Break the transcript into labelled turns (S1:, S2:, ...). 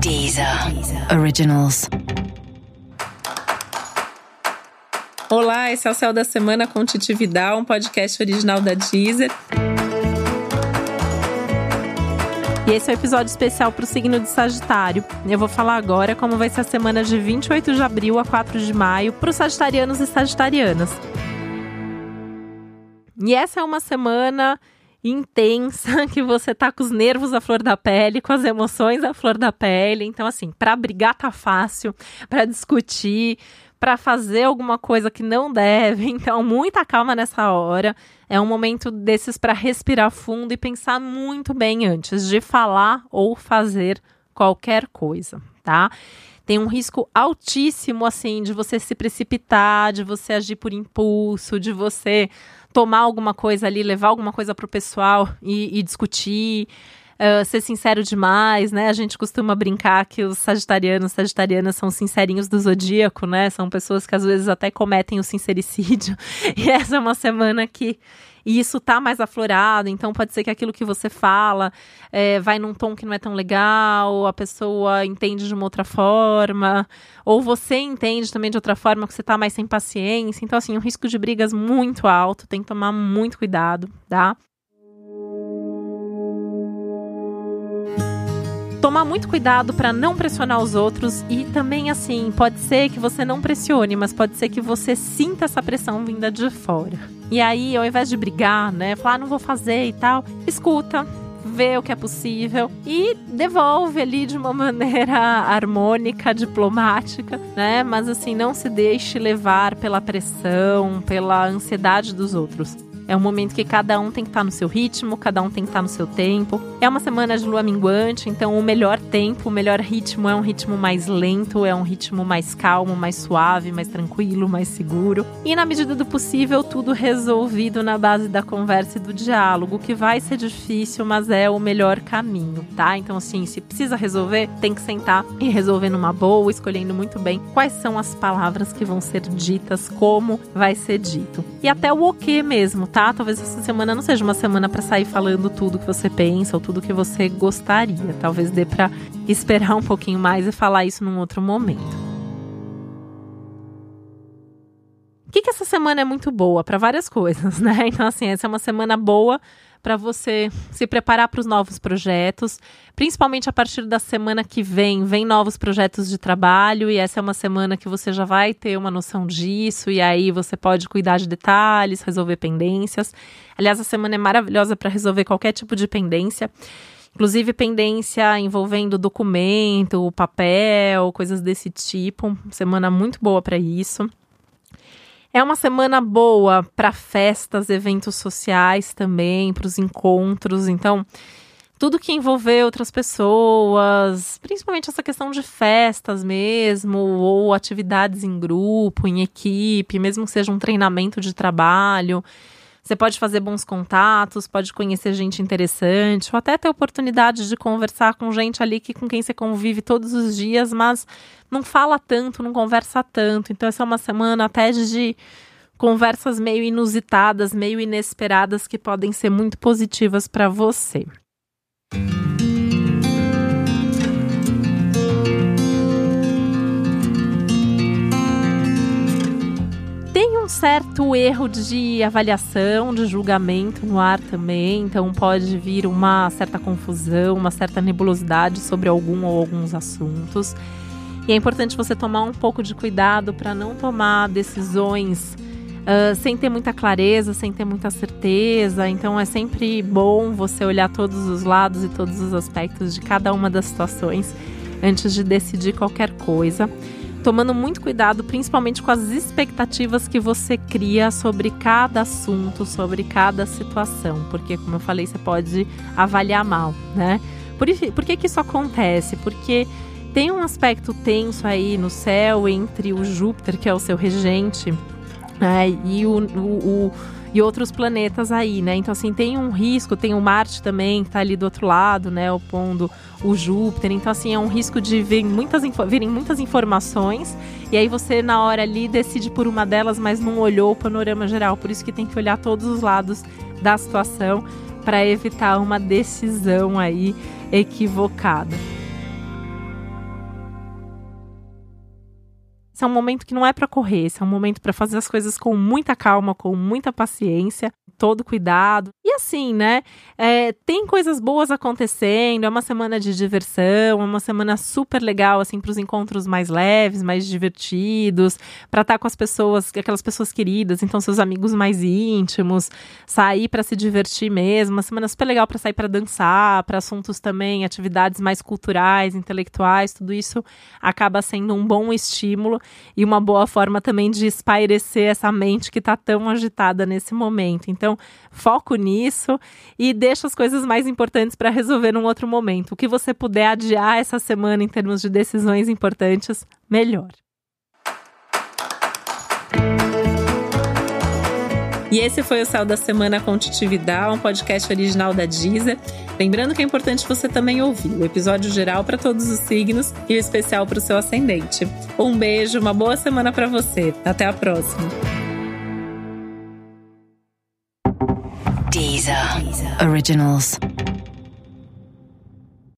S1: Deezer. Originals.
S2: Olá, esse é o Céu da Semana com Titi Vidal, um podcast original da Deezer. E esse é o um episódio especial para o signo de Sagitário. Eu vou falar agora como vai ser a semana de 28 de abril a 4 de maio para os sagitarianos e sagitarianas. E essa é uma semana intensa, que você tá com os nervos à flor da pele, com as emoções à flor da pele. Então, assim, para brigar tá fácil, para discutir, para fazer alguma coisa que não deve. Então, muita calma nessa hora. É um momento desses para respirar fundo e pensar muito bem antes de falar ou fazer qualquer coisa, tá? Tem um risco altíssimo, assim, de você se precipitar, de você agir por impulso, de você tomar alguma coisa ali, levar alguma coisa para o pessoal e, e discutir. Uh, ser sincero demais, né? A gente costuma brincar que os sagitarianos, sagitarianas são sincerinhos do zodíaco, né? São pessoas que às vezes até cometem o sincericídio. E essa é uma semana que e isso tá mais aflorado, então pode ser que aquilo que você fala é, vai num tom que não é tão legal, a pessoa entende de uma outra forma, ou você entende também de outra forma que você tá mais sem paciência. Então, assim, o risco de brigas muito alto, tem que tomar muito cuidado, tá? Tomar muito cuidado para não pressionar os outros e também assim, pode ser que você não pressione, mas pode ser que você sinta essa pressão vinda de fora. E aí, ao invés de brigar, né, falar ah, não vou fazer e tal, escuta, vê o que é possível e devolve ali de uma maneira harmônica, diplomática, né? Mas assim, não se deixe levar pela pressão, pela ansiedade dos outros. É um momento que cada um tem que estar tá no seu ritmo, cada um tem que estar tá no seu tempo. É uma semana de lua minguante, então o melhor tempo, o melhor ritmo é um ritmo mais lento, é um ritmo mais calmo, mais suave, mais tranquilo, mais seguro. E na medida do possível, tudo resolvido na base da conversa e do diálogo, que vai ser difícil, mas é o melhor caminho, tá? Então, assim, se precisa resolver, tem que sentar e resolver numa boa, escolhendo muito bem quais são as palavras que vão ser ditas, como vai ser dito. E até o o mesmo, tá? Talvez essa semana não seja uma semana para sair falando tudo que você pensa ou tudo que você gostaria. Talvez dê para esperar um pouquinho mais e falar isso num outro momento. Semana é muito boa? Para várias coisas, né? Então, assim, essa é uma semana boa para você se preparar para os novos projetos, principalmente a partir da semana que vem, vem novos projetos de trabalho e essa é uma semana que você já vai ter uma noção disso e aí você pode cuidar de detalhes, resolver pendências. Aliás, a semana é maravilhosa para resolver qualquer tipo de pendência. Inclusive pendência envolvendo documento, papel, coisas desse tipo. Semana muito boa para isso. É uma semana boa para festas, eventos sociais também, para os encontros. Então, tudo que envolver outras pessoas, principalmente essa questão de festas mesmo, ou atividades em grupo, em equipe, mesmo que seja um treinamento de trabalho. Você pode fazer bons contatos, pode conhecer gente interessante, ou até ter oportunidade de conversar com gente ali que, com quem você convive todos os dias, mas não fala tanto, não conversa tanto. Então, essa é uma semana até de conversas meio inusitadas, meio inesperadas, que podem ser muito positivas para você. Certo erro de avaliação, de julgamento no ar também, então pode vir uma certa confusão, uma certa nebulosidade sobre algum ou alguns assuntos. E é importante você tomar um pouco de cuidado para não tomar decisões uh, sem ter muita clareza, sem ter muita certeza. Então é sempre bom você olhar todos os lados e todos os aspectos de cada uma das situações antes de decidir qualquer coisa tomando muito cuidado, principalmente com as expectativas que você cria sobre cada assunto, sobre cada situação, porque, como eu falei, você pode avaliar mal, né? Por, por que, que isso acontece? Porque tem um aspecto tenso aí no céu entre o Júpiter, que é o seu regente, né, e o, o, o e outros planetas aí, né? Então, assim, tem um risco, tem o Marte também, que tá ali do outro lado, né? Opondo o Júpiter. Então, assim, é um risco de vir muitas, virem muitas informações e aí você, na hora ali, decide por uma delas, mas não olhou o panorama geral. Por isso que tem que olhar todos os lados da situação para evitar uma decisão aí equivocada. Esse é um momento que não é para correr, esse é um momento para fazer as coisas com muita calma, com muita paciência, todo cuidado. Assim, né? É, tem coisas boas acontecendo, é uma semana de diversão, é uma semana super legal, assim, para os encontros mais leves, mais divertidos, para estar tá com as pessoas, aquelas pessoas queridas, então seus amigos mais íntimos, sair para se divertir mesmo, uma semana super legal para sair para dançar, para assuntos também, atividades mais culturais, intelectuais, tudo isso acaba sendo um bom estímulo e uma boa forma também de espairecer essa mente que está tão agitada nesse momento. Então, foco nisso e deixa as coisas mais importantes para resolver num outro momento. O que você puder adiar essa semana em termos de decisões importantes, melhor. E esse foi o Céu da Semana com Titividade, um podcast original da Deezer. Lembrando que é importante você também ouvir o episódio geral para todos os signos e o especial para o seu ascendente. Um beijo, uma boa semana para você. Até a próxima.
S1: Originals.